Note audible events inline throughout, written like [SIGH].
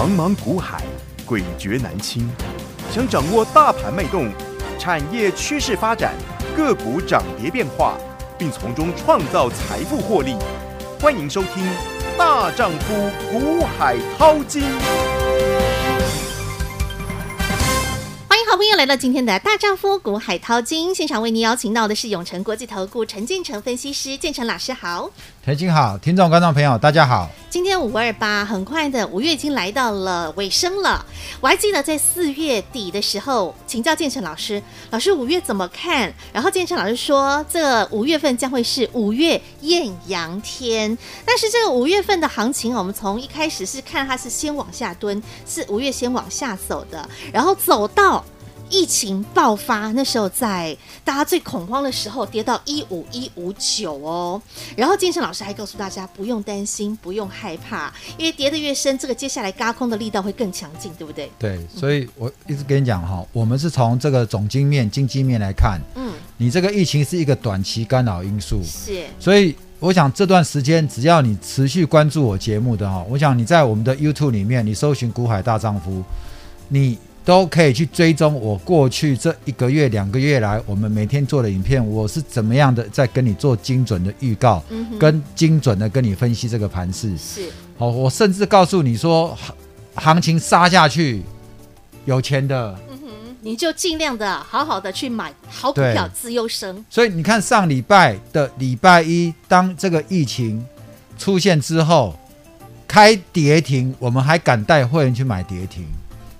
茫茫股海，诡谲难清。想掌握大盘脉动、产业趋势发展、个股涨跌变化，并从中创造财富获利，欢迎收听《大丈夫股海涛金》。朋友来到今天的大丈夫股海淘金现场，为您邀请到的是永诚国际投顾陈建成分析师，建成老师好，陈金好，听众观众朋友大家好。今天五二八，很快的五月已经来到了尾声了。我还记得在四月底的时候，请教建成老师，老师五月怎么看？然后建成老师说，这个五月份将会是五月艳阳天。但是这个五月份的行情，我们从一开始是看它是先往下蹲，是五月先往下走的，然后走到。疫情爆发那时候，在大家最恐慌的时候，跌到一五一五九哦。然后建成老师还告诉大家，不用担心，不用害怕，因为跌得越深，这个接下来轧空的力道会更强劲，对不对？对，所以我一直跟你讲哈，我们是从这个总经面、经济面来看，嗯，你这个疫情是一个短期干扰因素，是。所以我想这段时间，只要你持续关注我节目的哈，我想你在我们的 YouTube 里面，你搜寻“股海大丈夫”，你。都可以去追踪我过去这一个月、两个月来，我们每天做的影片，我是怎么样的在跟你做精准的预告，嗯、跟精准的跟你分析这个盘势。是，好，我甚至告诉你说，行情杀下去，有钱的，你就尽量的好好的去买好股票，自优生。所以你看上礼拜的礼拜一，当这个疫情出现之后，开跌停，我们还敢带会员去买跌停。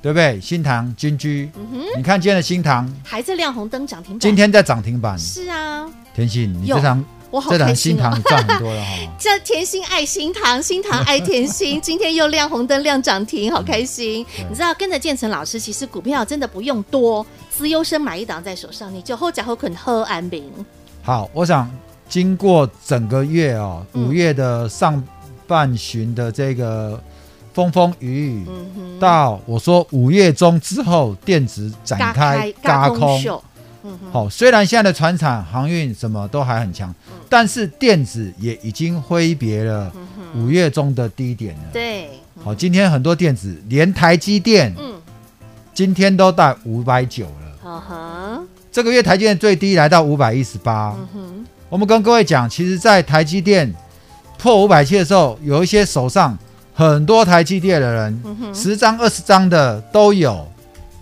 对不对？新塘、金居，嗯，你看今天的新塘还在亮红灯涨停板，今天在涨停板。是啊，甜心，你这场我好开心、新塘你赚很多了哈。[LAUGHS] 这甜心爱新塘，新塘爱甜心，[LAUGHS] 今天又亮红灯亮涨停，好开心。嗯、你知道跟着建成老师，其实股票真的不用多，资优生买一档在手上，你就后脚后肯喝安 bình。好，我想经过整个月哦，五月的上半旬的这个。风风雨雨，嗯、到我说五月中之后，电子展开轧空。好、虽然现在的船厂航运什么都还很强，嗯、但是电子也已经挥别了五月中的低点了。对、嗯，好、哦，今天很多电子连台积电，嗯，今天都到五百九了。这个月台积电最低来到五百一十八。嗯，我们跟各位讲，其实，在台积电破五百七的时候，有一些手上。很多台积电的人，嗯、十张二十张的都有，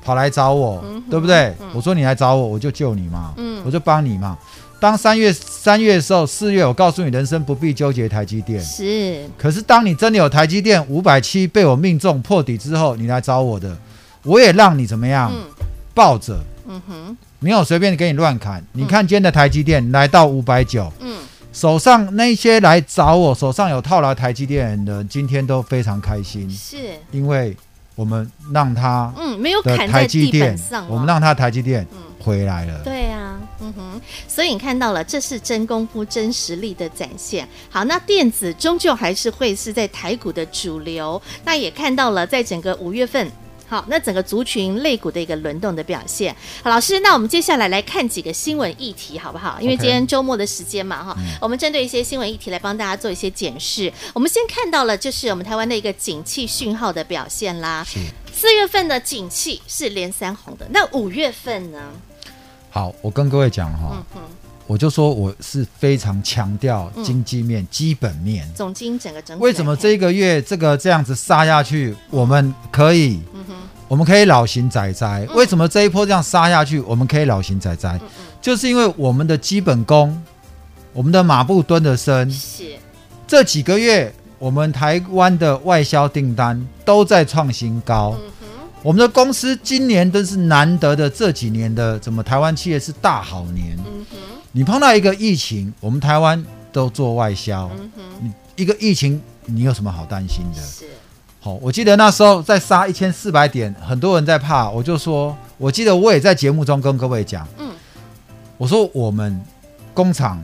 跑来找我，嗯、对不对？嗯、我说你来找我，我就救你嘛，嗯、我就帮你嘛。当三月三月的时候，四月我告诉你，人生不必纠结台积电。是。可是当你真的有台积电五百七被我命中破底之后，你来找我的，我也让你怎么样？嗯、抱着。嗯哼。没有随便给你乱砍。嗯、你看今天的台积电来到五百九。嗯。手上那些来找我，手上有套牢台积电的人，今天都非常开心，是因为我们让他嗯没有砍在地板上，我们让他台积电回来了。对啊，嗯哼，所以你看到了，这是真功夫、真实力的展现。好，那电子终究还是会是在台股的主流。那也看到了，在整个五月份。好，那整个族群类股的一个轮动的表现。好，老师，那我们接下来来看几个新闻议题，好不好？因为今天周末的时间嘛，哈 Okay.，我们针对一些新闻议题来帮大家做一些检视。我们先看到了，就是我们台湾的一个景气讯号的表现啦。是。四月份的景气是连三红的，那五月份呢？好，我跟各位讲哈。嗯哼。我就说我是非常强调经济面、嗯、基本面。总经整个整体。为什么这一个月这个这样子杀下去，我们可以，我们可以老行仔仔？嗯、为什么这一波这样杀下去，我们可以老神在在？嗯嗯就是因为我们的基本功，我们的马步蹲得深。是。这几个月，我们台湾的外销订单都在创新高。我们的公司今年都是难得的，这几年的怎么台湾企业是大好年？嗯你碰到一个疫情，我们台湾都做外销。嗯、你一个疫情，你有什么好担心的？是。好，我记得那时候在杀一千四百点，很多人在怕，我就说，我记得我也在节目中跟各位讲，嗯，我说我们工厂、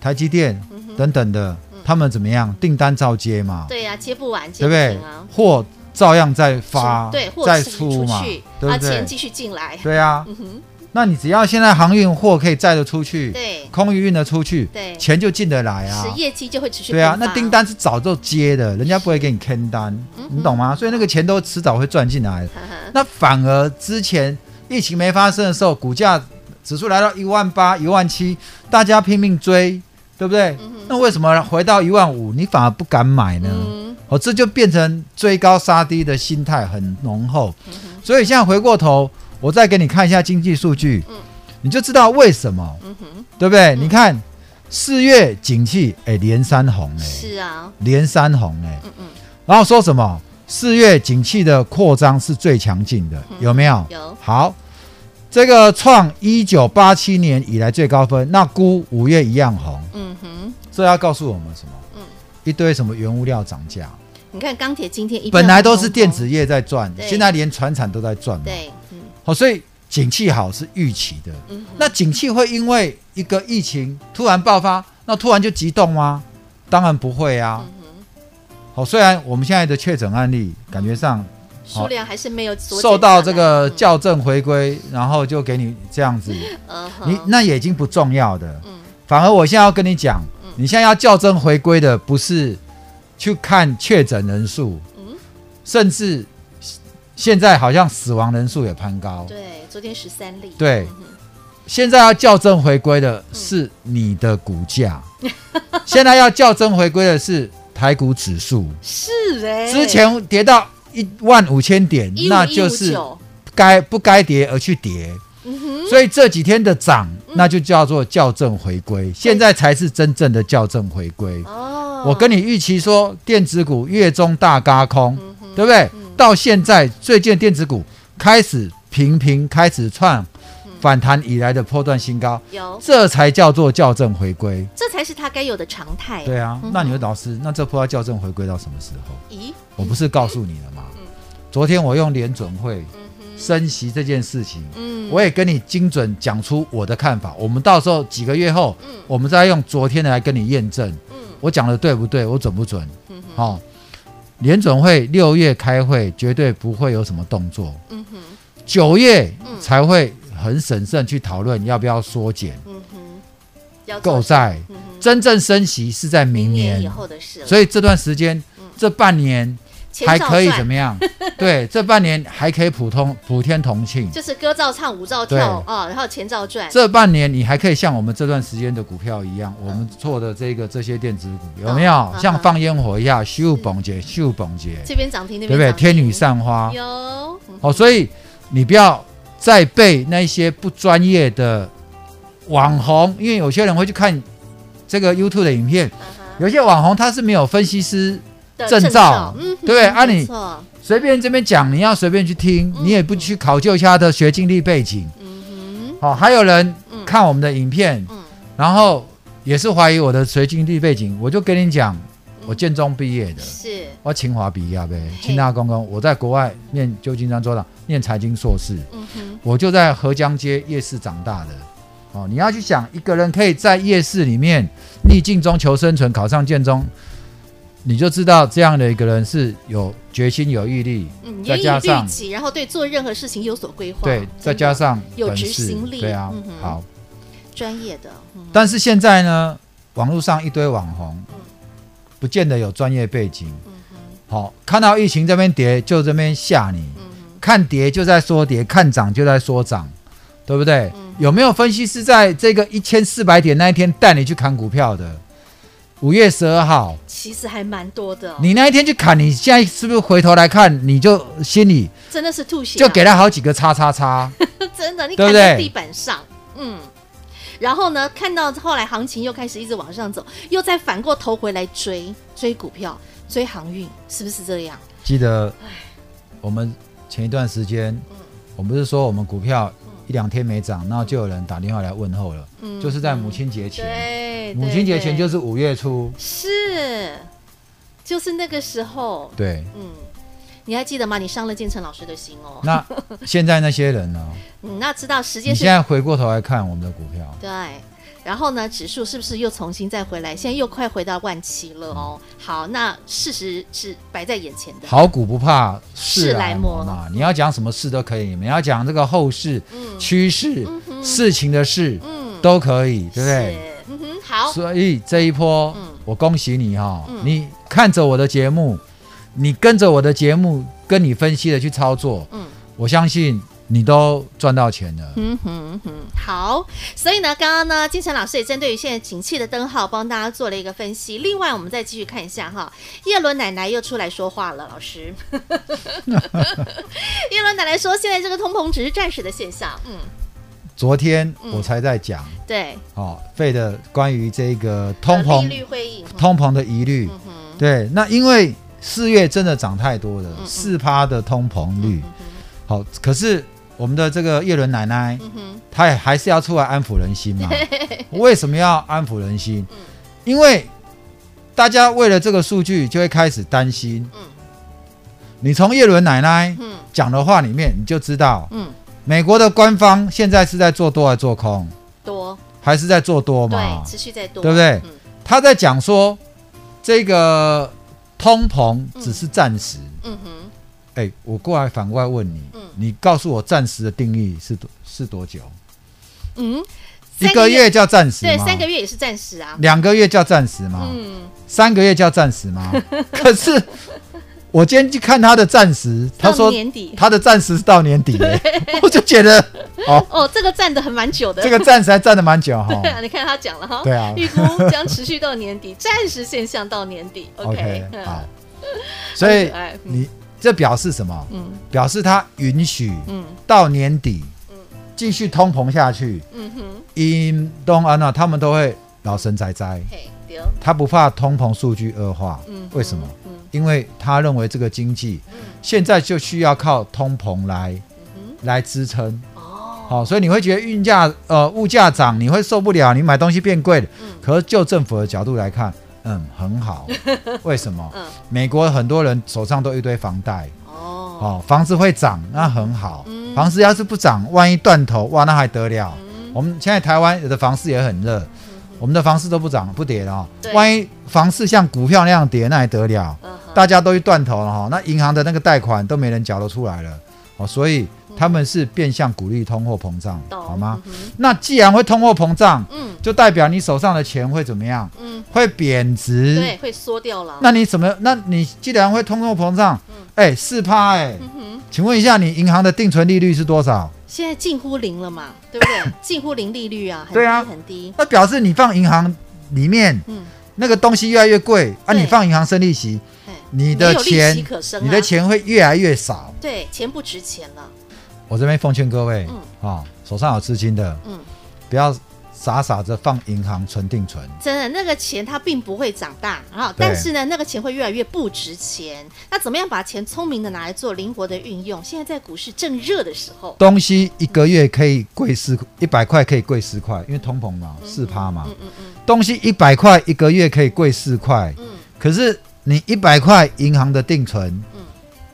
台积电等等的，嗯、他们怎么样？订单照接嘛？对呀、啊，接不完，接不完对不对？货照样在发，对，货再出嘛，对不对？钱继续进来，对啊。嗯那你只要现在航运货可以载得出去，对，空运运得出去，对，钱就进得来啊，业绩就会持续。对啊，那订单是早就接的，人家不会给你坑单，嗯、你懂吗？所以那个钱都迟早会赚进来。呵呵那反而之前疫情没发生的时候，股价指数来到一万八、一万七，大家拼命追，对不对？嗯、那为什么回到一万五，你反而不敢买呢？嗯、哦，这就变成追高杀低的心态很浓厚。嗯、所以现在回过头。我再给你看一下经济数据，嗯，你就知道为什么，嗯哼，对不对？嗯、你看四月景气，哎，连三红，哎，是啊，连三红，哎，嗯嗯，然后说什么？四月景气的扩张是最强劲的，有没有？有。好，这个创一九八七年以来最高分，那估五月一样红，嗯哼，这要告诉我们什么？嗯，一堆什么原物料涨价？你看钢铁今天一本来都是电子业在赚，现在连船产都在赚，对。好，所以景气好是预期的。嗯、那景气会因为一个疫情突然爆发，那突然就急动吗？当然不会啊。好、虽然我们现在的确诊案例感觉上数量还是没有受到这个校正回归，嗯、然后就给你这样子，嗯、你那也已经不重要的。嗯、反而我现在要跟你讲，嗯、你现在要校正回归的不是去看确诊人数，嗯、甚至。现在好像死亡人数也攀高，对，昨天十三例。对，嗯、现在要校正回归的是你的股价，嗯、[LAUGHS] 现在要校正回归的是台股指数，是哎、欸，之前跌到一万五千点，那就是该不该跌而去跌，所以这几天的涨，那就叫做校正回归，嗯、现在才是真正的校正回归。哦，我跟你预期说，电子股月中大嘎空，嗯、对不对？嗯到现在，最近电子股开始频频开始创反弹以来的波段新高，有这才叫做校正回归，这才是它该有的常态。对啊，嗯、那你说老师，那这波要校正回归到什么时候？咦，我不是告诉你了吗？嗯、昨天我用联准会升息这件事情，嗯、我也跟你精准讲出我的看法。我们到时候几个月后，嗯、我们再用昨天的来跟你验证，嗯、我讲的对不对？我准不准？好、嗯哼。哦联总会六月开会，绝对不会有什么动作。嗯哼，九月才会很审慎去讨论要不要缩减。嗯哼，购债，真正升息是在明年以后的事。所以这段时间，这半年。还可以怎么样？[LAUGHS] 对，这半年还可以普通普天同庆，就是歌照唱，舞照跳啊，然后钱照赚。这半年你还可以像我们这段时间的股票一样，我们做的这个这些电子股有没有？像放烟火一样，咻蹦节，咻蹦节，这边涨停那边对不对？天女散花。有。哦，所以你不要再被那些不专业的网红，因为有些人会去看这个 YouTube 的影片，有些网红他是没有分析师。证照，嗯、对不对？啊，你随便这边讲，你要随便去听，你也不去考究一下他的学经历背景。好、哦，还有人看我们的影片，嗯、然后也是怀疑我的学经历背景。我就跟你讲，我建中毕业的，是，我清华毕业呗，清大公公。我在国外念旧金山州长，念财经硕士。我就在河江街夜市长大的。哦，你要去想，一个人可以在夜市里面逆境中求生存，考上建中。你就知道这样的一个人是有决心、有毅力，嗯，再加上然后对做任何事情有所规划，对，再加上有执行力，对啊，好，专业的。但是现在呢，网络上一堆网红，不见得有专业背景，好，看到疫情这边跌就这边吓你，看跌就在说跌，看涨就在说涨，对不对？有没有分析师在这个一千四百点那一天带你去砍股票的？五月十二号，其实还蛮多的、哦。你那一天去砍，你现在是不是回头来看，你就心里真的是吐血，就给他好几个叉叉叉。[LAUGHS] 真的，你砍在地板上，嗯。然后呢，看到后来行情又开始一直往上走，又再反过头回来追追股票、追航运，是不是这样？记得，我们前一段时间，嗯、我们不是说我们股票。一两天没涨，然后就有人打电话来问候了，嗯、就是在母亲节前，对母亲节前就是五月初，是，就是那个时候，对，嗯，你还记得吗？你伤了建成老师的心哦。那现在那些人呢？[LAUGHS] 嗯，那知道时间。你现在回过头来看我们的股票，对，然后呢，指数是不是又重新再回来？现在又快回到万七了哦。好，那事实是摆在眼前的。好股不怕事来磨嘛，你要讲什么事都可以，你要讲这个后市、嗯、趋势、嗯、事情的事，嗯，都可以，对不对？嗯哼，好。所以这一波，嗯、我恭喜你哈、哦，嗯、你看着我的节目，你跟着我的节目，跟你分析的去操作，嗯，我相信。你都赚到钱了，嗯哼哼，好，所以呢，刚刚呢，金城老师也针对于现在景气的灯号，帮大家做了一个分析。另外，我们再继续看一下哈，叶伦奶奶又出来说话了，老师，[LAUGHS] 叶伦奶奶说，现在这个通膨只是暂时的现象。嗯，昨天我才在讲，嗯、对，哦，费的关于这个通膨利率会议，通膨的疑虑，嗯、对，那因为四月真的涨太多了，四趴、的通膨率，好，可是。我们的这个叶伦奶奶，嗯、她也还是要出来安抚人心嘛？[LAUGHS] 为什么要安抚人心？嗯、因为大家为了这个数据就会开始担心。嗯、你从叶伦奶奶讲的话里面，你就知道，嗯、美国的官方现在是在做多还是做空？多还是在做多嘛？对，持续在多，对不对？嗯、他在讲说这个通膨只是暂时。嗯哼。哎，我过来反过来问你，嗯、你告诉我暂时的定义是多是多久？嗯，一个月叫暂时吗？对，三个月也是暂时啊。两个月叫暂时吗？嗯，三个月叫暂时吗？[LAUGHS] 可是我今天去看他的暂时，他说年底他的暂时是到年底，对 [LAUGHS] 我就觉得哦哦，这个站的很蛮久的，这个暂时还站的蛮久哈。对啊，你看他讲了哈，对啊，预估将持续到年底，暂时现象到年底。OK，好，所以你。这表示什么？嗯，表示他允许，嗯，到年底，嗯，继续通膨下去，嗯哼，因东安娜他们都会老神在在，他不怕通膨数据恶化，嗯，为什么？嗯，因为他认为这个经济，现在就需要靠通膨来，来支撑，哦，好，所以你会觉得运价，呃，物价涨，你会受不了，你买东西变贵了，嗯，可是就政府的角度来看。嗯，很好。[LAUGHS] 为什么？嗯，美国很多人手上都一堆房贷。哦，哦，房子会涨，那很好。嗯，房子要是不涨，万一断头，哇，那还得了？嗯，我们现在台湾有的房市也很热，我们的房市都不涨不跌了哦。万一房市像股票那样跌，那还得了？大家都一断头了哈，那银行的那个贷款都没人缴得出来了。哦，所以。他们是变相鼓励通货膨胀，好吗？那既然会通货膨胀，嗯，就代表你手上的钱会怎么样？嗯，会贬值，对，会缩掉了。那你怎么？那你既然会通货膨胀，哎，四趴，哎，请问一下，你银行的定存利率是多少？现在近乎零了嘛，对不对？[COUGHS] 近乎零利率啊，对啊，很低。那表示你放银行里面，嗯，那个东西越来越贵啊，你放银行生利息，你的钱，你的钱会越来越少，对，钱不值钱了。我这边奉劝各位，嗯、啊，手上有资金的，嗯，不要傻傻的放银行存定存。真的，那个钱它并不会长大，然后对但是呢，那个钱会越来越不值钱。那怎么样把钱聪明的拿来做灵活的运用？现在在股市正热的时候，东西一个月可以贵四一百块，可以贵四块，因为通膨嘛，四趴嘛。嗯嗯嗯。东西一百块一个月可以贵四块，嗯。可是你一百块银行的定存，嗯，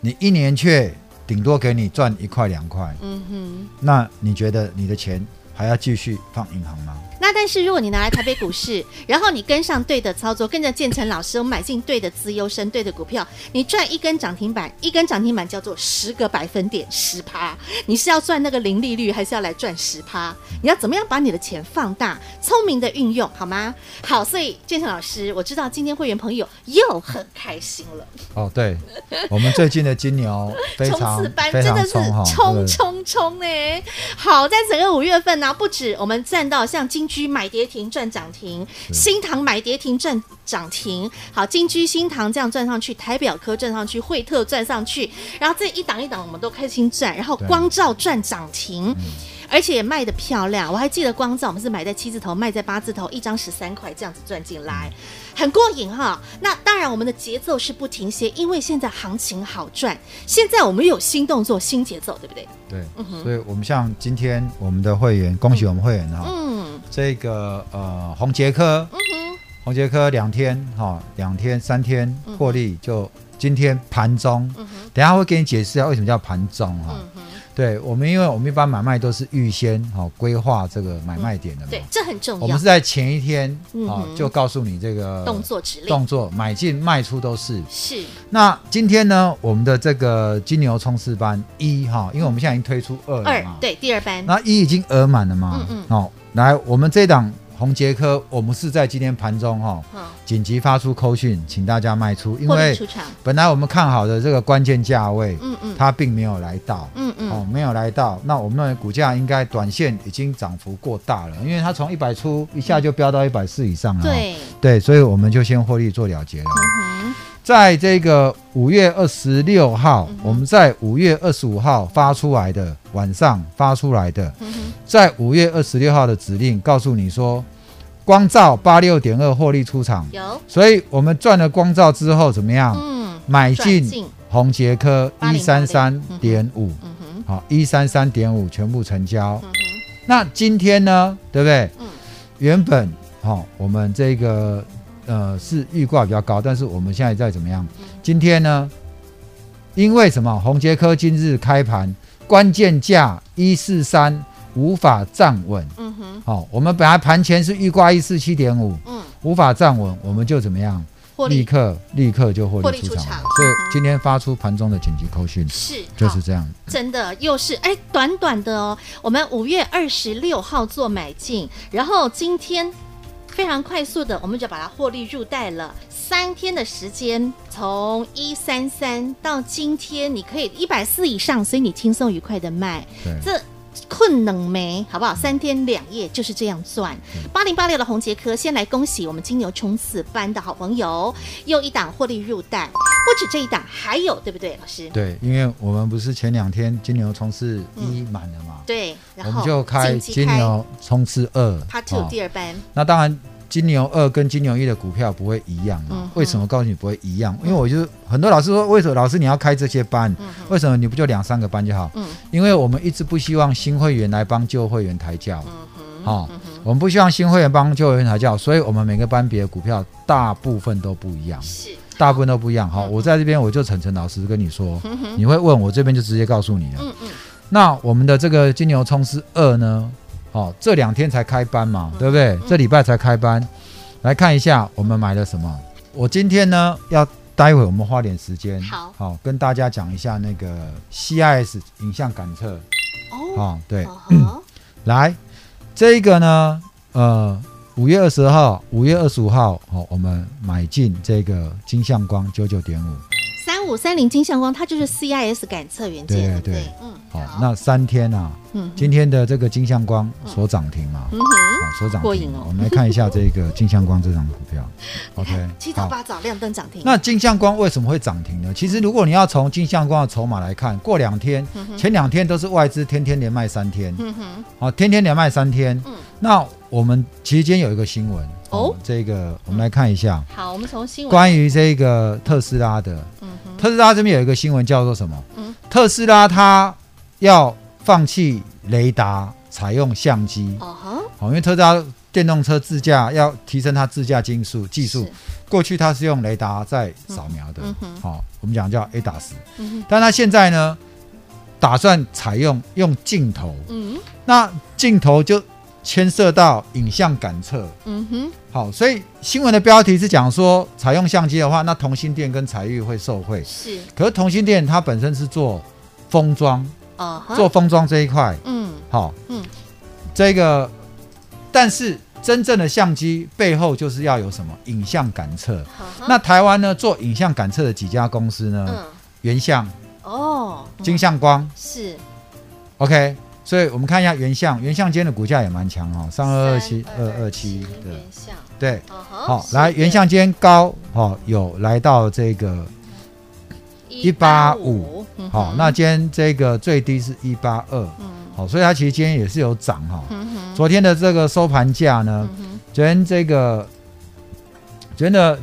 你一年却。顶多给你赚一块两块，嗯哼，那你觉得你的钱还要继续放银行吗？那但是如果你拿来台北股市，[LAUGHS] 然后你跟上对的操作，跟着建成老师，我买进对的资优生，对的股票，你赚一根涨停板，一根涨停板叫做十个百分点，十趴。你是要赚那个零利率，还是要来赚十趴？你要怎么样把你的钱放大，聪明的运用，好吗？好，所以建成老师，我知道今天会员朋友又很开心了。哦，对，我们最近的金牛 [LAUGHS] 非常冲刺班真的是冲冲冲哎！好，在整个五月份呢，不止我们赚到像金。居买跌停赚涨停，新塘买跌停赚涨停，好，金居新塘这样赚上去，台表科赚上去，惠特赚上去，然后这一档一档我们都开心赚，然后光照赚涨停，而且也卖的漂亮。我还记得光照我们是买在七字头，卖在八字头，一张十三块这样子赚进来。很过瘾哈，那当然我们的节奏是不停歇，因为现在行情好赚。现在我们有新动作、新节奏，对不对？对，嗯、所以我们像今天我们的会员，恭喜我们会员哈，嗯，这个呃红杰科，嗯哼，宏捷科两天哈，两天三天获利，就今天盘中，嗯、等下会给你解释一下为什么叫盘中哈。嗯对我们，因为我们一般买卖都是预先好规划这个买卖点的嘛，对，这很重要。我们是在前一天啊、嗯哼，就告诉你这个动作指令，动作买进卖出都是。是。那今天呢，我们的这个金牛冲刺班一哈，因为我们现在已经推出二了对第二班，那一已经额满了嘛，嗯嗯，好，来我们这档。宏杰科，我们是在今天盘中哈，紧急发出扣讯，请大家卖出，因为本来我们看好的这个关键价位，嗯嗯，它并没有来到，嗯嗯，哦，没有来到，那我们认为股价应该短线已经涨幅过大了，因为它从一百出一下就飙到一百四以上了，对。对，所以我们就先获利做了结了。在这个五月二十六号，嗯、我们在五月二十五号发出来的晚上发出来的，嗯、在五月二十六号的指令告诉你说，光照八六点二获利出场，有，所以我们赚了光照之后怎么样？嗯，买进红杰科一三三点五，好，一三三点五全部成交。嗯、那今天呢，对不对？嗯、原本好、哦，我们这个。呃，是预挂比较高，但是我们现在在怎么样？今天呢？因为什么？红杰科今日开盘关键价一四三无法站稳。嗯哼。好、哦，我们本来盘前是预挂一四七点五，嗯，无法站稳，我们就怎么样？利立刻立刻就获利出场。所以今天发出盘中的紧急扣讯，是就是这样。真的又是哎，短短的哦，我们五月二十六号做买进，然后今天。非常快速的，我们就把它获利入袋了。三天的时间，从一三三到今天，你可以一百四以上，所以你轻松愉快的卖。对这困冷没？好不好？三天两夜就是这样赚。八零八六的红杰科，先来恭喜我们金牛冲刺班的好朋友，又一档获利入袋。不止这一档，还有对不对，老师？对，因为我们不是前两天金牛冲刺一满了嘛、嗯？对，然后我们就开金牛冲刺二，Part Two 第二班。那当然。金牛二跟金牛一的股票不会一样嘛？嗯、为什么告诉你不会一样？因为我就很多老师说，为什么老师你要开这些班？嗯、为什么你不就两三个班就好？嗯、因为我们一直不希望新会员来帮旧会员抬轿。嗯哼哦嗯、哼我们不希望新会员帮旧会员抬轿，所以我们每个班别的股票大部分都不一样。是，大部分都不一样。好，我在这边我就诚诚老实跟你说，嗯、你会问我这边就直接告诉你了。嗯嗯、那我们的这个金牛冲刺二呢？哦，这两天才开班嘛，对不对？嗯、这礼拜才开班。来看一下我们买了什么。我今天呢，要待会我们花点时间，好，好跟大家讲一下那个 CIS 影像感测。哦，好，对，[CLEARS THROAT] 来这个呢，呃，五月二十号、五月二十五号，好，我们买进这个金相光九九点五。三五三零金相光，它就是 CIS 感测元件，对对，嗯，好，那三天啊，嗯，今天的这个金相光所涨停嘛，嗯哼，所涨停，我们来看一下这个金相光这张股票，[LAUGHS] OK，七早八早亮灯涨停。那金相光为什么会涨停呢？其实如果你要从金相光的筹码来看，过两天，前两天都是外资天天连卖三天，嗯哼，好，天天连卖三天，嗯，那我们其实今天有一个新闻。哦，这个我们来看一下。好，我们从新闻。关于这个特斯拉的，嗯哼，特斯拉这边有一个新闻叫做什么？嗯，特斯拉它要放弃雷达，采用相机。哦哈，好，因为特斯拉电动车自驾要提升它自驾技术技术，过去它是用雷达在扫描的。好，我们讲叫 ADAS。嗯，但它现在呢，打算采用用镜头。嗯，那镜头就。牵涉到影像感测，嗯哼，好，所以新闻的标题是讲说，采用相机的话，那同心电跟采钰会受惠，是。可是同心电它本身是做封装，哦，做封装这一块，嗯，好，嗯，这个，但是真正的相机背后就是要有什么影像感测。那台湾呢，做影像感测的几家公司呢？原相，哦，金相光。是，OK。所以我们看一下原相，原相间的股价也蛮强哦，三二二七二二七的，对，好，来原相间高，好，有来到这个一八五，好，那今天这个最低是一八二，好，所以它其实今天也是有涨哈，昨天的这个收盘价呢，昨天这个昨天的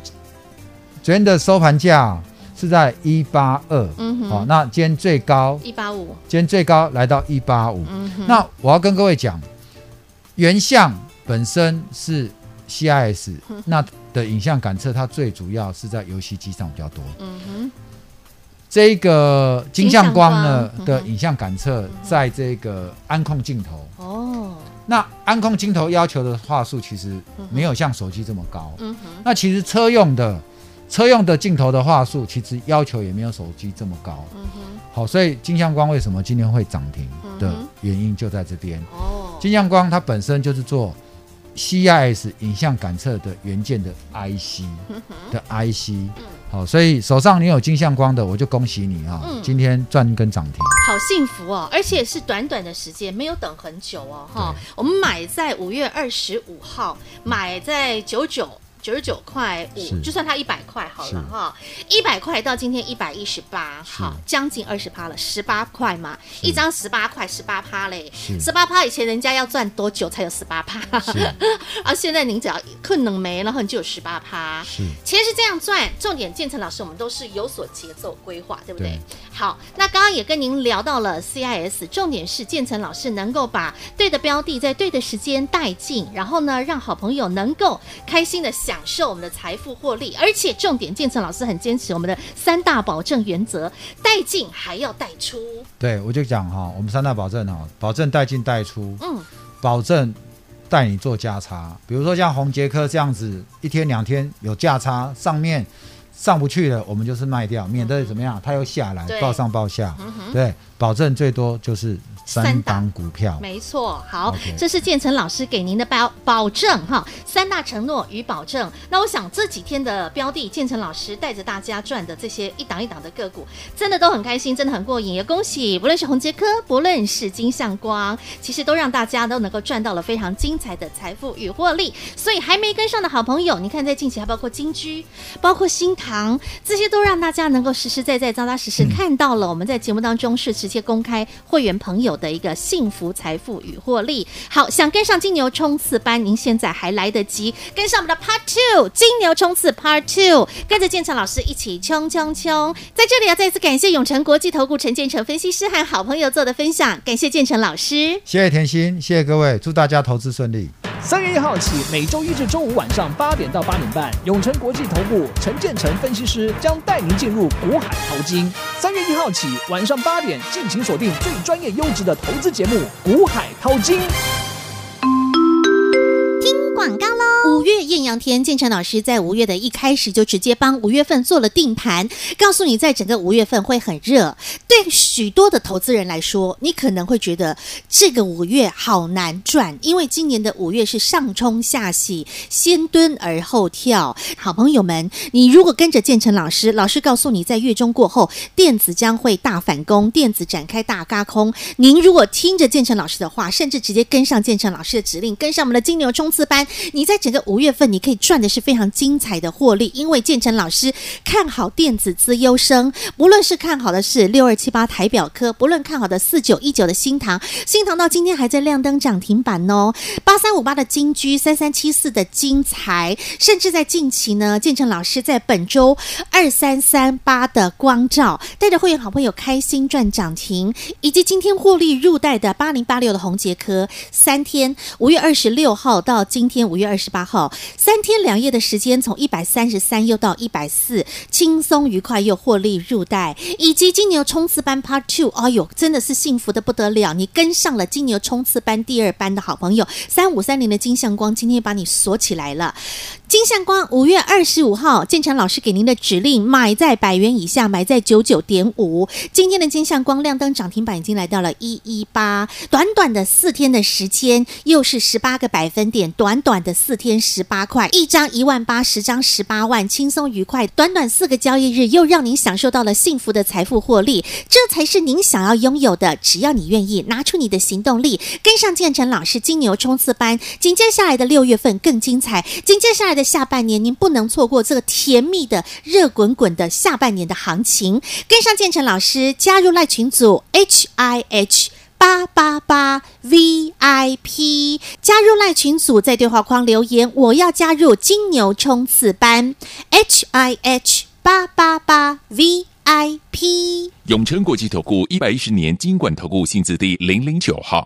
昨天的收盘价。是在一八二，嗯哼，好，那今天最高一八五，今天最高来到一八五，嗯哼，那我要跟各位讲，原相本身是 CIS，嗯，那的影像感测，它最主要是在游戏机上比较多，嗯哼，这个金像光呢的影像感测，在这个安控镜头。哦，那安控镜头要求的话术其实没有像手机这么高。嗯哼，那其实车用的车用的镜头的话术，其实要求也没有手机这么高。嗯哼，好，所以金相光为什么今天会涨停的原因就在这边。哦，金相光它本身就是做 CIS 影像感测的元件的 IC 的 IC。好，所以手上你有金相光的，我就恭喜你啊！嗯、今天赚一根涨停，好幸福哦！而且是短短的时间，没有等很久哦，哈！我们买在五月二十五号，买在九九。九十九块五，就算它一百块好了哈，一百块到今天一百一十八，好，将近二十趴了，十八块嘛，一张十八块，十八趴嘞，十八趴以前人家要赚多久才有十八趴？而 [LAUGHS] 现在您只要困能没，然后你就有十八趴。是，其实是这样赚，重点建成老师，我们都是有所节奏规划，对不对？对。好，那刚刚也跟您聊到了 CIS，重点是建成老师能够把对的标的在对的时间带进，然后呢，让好朋友能够开心的享受我们的财富获利，而且重点，建成老师很坚持我们的三大保证原则，带进还要带出。对，我就讲哈，我们三大保证哈，保证带进带出，嗯，保证带你做价差，比如说像红杰科这样子，一天两天有价差，上面上不去了，我们就是卖掉，免得怎么样，它又下来，报上报下，嗯、对，保证最多就是。三档股票，没错。好，Okay. 这是建成老师给您的保保证哈，三大承诺与保证。那我想这几天的标的，建成老师带着大家赚的这些一档一档的个股，真的都很开心，真的很过瘾。也恭喜，不论是宏杰科，不论是金相光，其实都让大家都能够赚到了非常精彩的财富与获利。所以还没跟上的好朋友，你看在近期还包括金居，包括新塘，这些都让大家能够实实在在、扎扎实实看到了。我们在节目当中是直接公开会员朋友的一个幸福财富与获利，好，想跟上金牛冲刺班，您现在还来得及跟上我们的 Part Two 金牛冲刺 Part Two，跟着建成老师一起冲冲冲！在这里要再次感谢永诚国际投顾陈建成分析师和好朋友做的分享，感谢建成老师，谢谢甜心，谢谢各位，祝大家投资顺利。三月一号起，每周一至周五晚上八点到八点半，永诚国际投顾陈建成分析师将带您进入股海淘金。三月一号起晚上八点，敬请锁定最专业优质的投资节目《股海淘金》。月艳阳天，建成老师在五月的一开始就直接帮五月份做了定盘，告诉你在整个五月份会很热。对许多的投资人来说，你可能会觉得这个五月好难赚，因为今年的五月是上冲下洗，先蹲而后跳。好朋友们，你如果跟着建成老师，老师告诉你在月中过后，电子将会大反攻，电子展开大轧空。您如果听着建成老师的话，甚至直接跟上建成老师的指令，跟上我们的金牛冲刺班。你在整个五月份，你可以赚的是非常精彩的获利，因为建成老师看好电子资优生，不论是看好的是六二七八台表科，不论看好的四九一九的新唐，新唐到今天还在亮灯涨停板哦，八三五八的金居，三三七四的精材，甚至在近期呢，建成老师在本周二三三八的光照，带着会员好朋友开心赚涨停，以及今天获利入袋的八零八六的红杰科，三天五月二十六号到今。天五月二十八号，三天两夜的时间，从一百三十三又到一百四，轻松愉快又获利入袋，以及金牛冲刺班 Part Two，哎呦，真的是幸福的不得了！你跟上了金牛冲刺班第二班的好朋友，三五三零的金相光，今天把你锁起来了。金相光五月二十五号，建成老师给您的指令，买在百元以下，买在九九点五。今天的金相光亮灯涨停板已经来到了一一八，短短的四天的时间，又是十八个百分点，短短的四天十八块，一张一万八，十张十八万，轻松愉快。短短四个交易日，又让您享受到了幸福的财富获利，这才是您想要拥有的。只要你愿意拿出你的行动力，跟上建成老师金牛冲刺班，紧接下来的六月份更精彩，紧接下来的下半年，您不能错过这个甜蜜的、热滚滚的下半年的行情。跟上建成老师，加入赖群组 H I H 八八八 V I P，加入赖群组，在对话框留言，我要加入金牛冲刺班 H I H 八八八 V I P。永诚国际投顾一百一十年金管投顾新字第零零九号。